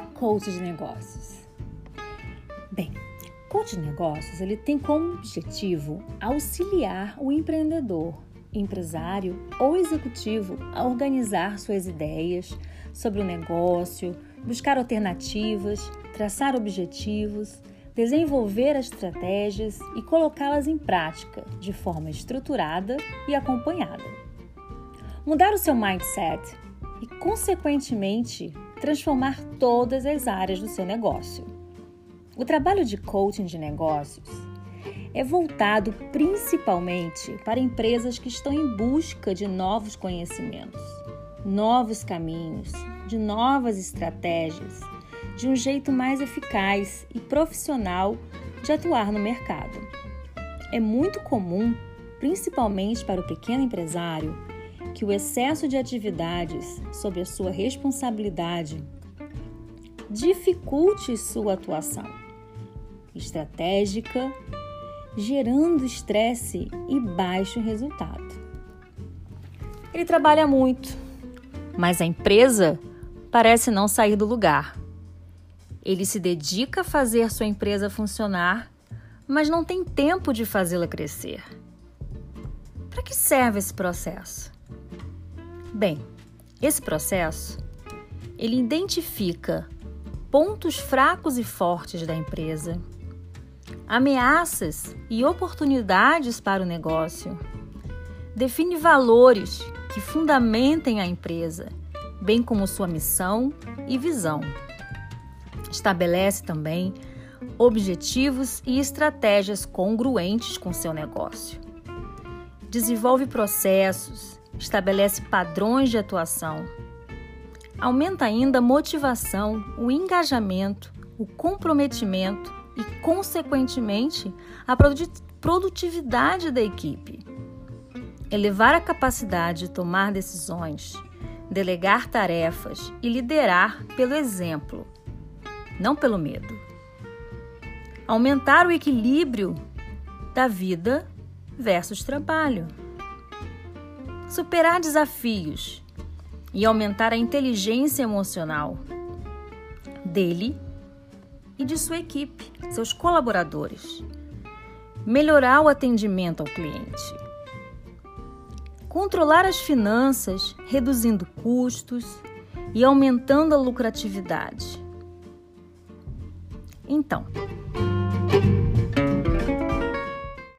coach de negócios? Bem, coach de negócios ele tem como objetivo auxiliar o empreendedor, empresário ou executivo a organizar suas ideias sobre o negócio, buscar alternativas, traçar objetivos, desenvolver as estratégias e colocá-las em prática de forma estruturada e acompanhada. Mudar o seu mindset e, consequentemente, transformar todas as áreas do seu negócio. O trabalho de coaching de negócios é voltado principalmente para empresas que estão em busca de novos conhecimentos, novos caminhos, de novas estratégias, de um jeito mais eficaz e profissional de atuar no mercado. É muito comum, principalmente para o pequeno empresário, que o excesso de atividades sob a sua responsabilidade dificulte sua atuação estratégica, gerando estresse e baixo resultado. Ele trabalha muito, mas a empresa parece não sair do lugar. Ele se dedica a fazer sua empresa funcionar, mas não tem tempo de fazê-la crescer. Para que serve esse processo? Bem, esse processo ele identifica pontos fracos e fortes da empresa, ameaças e oportunidades para o negócio, define valores que fundamentem a empresa, bem como sua missão e visão. Estabelece também objetivos e estratégias congruentes com seu negócio. Desenvolve processos, estabelece padrões de atuação. Aumenta ainda a motivação, o engajamento, o comprometimento e, consequentemente, a produtividade da equipe. Elevar a capacidade de tomar decisões, delegar tarefas e liderar pelo exemplo, não pelo medo. Aumentar o equilíbrio da vida versus trabalho superar desafios e aumentar a inteligência emocional dele e de sua equipe, seus colaboradores. Melhorar o atendimento ao cliente. Controlar as finanças, reduzindo custos e aumentando a lucratividade. Então,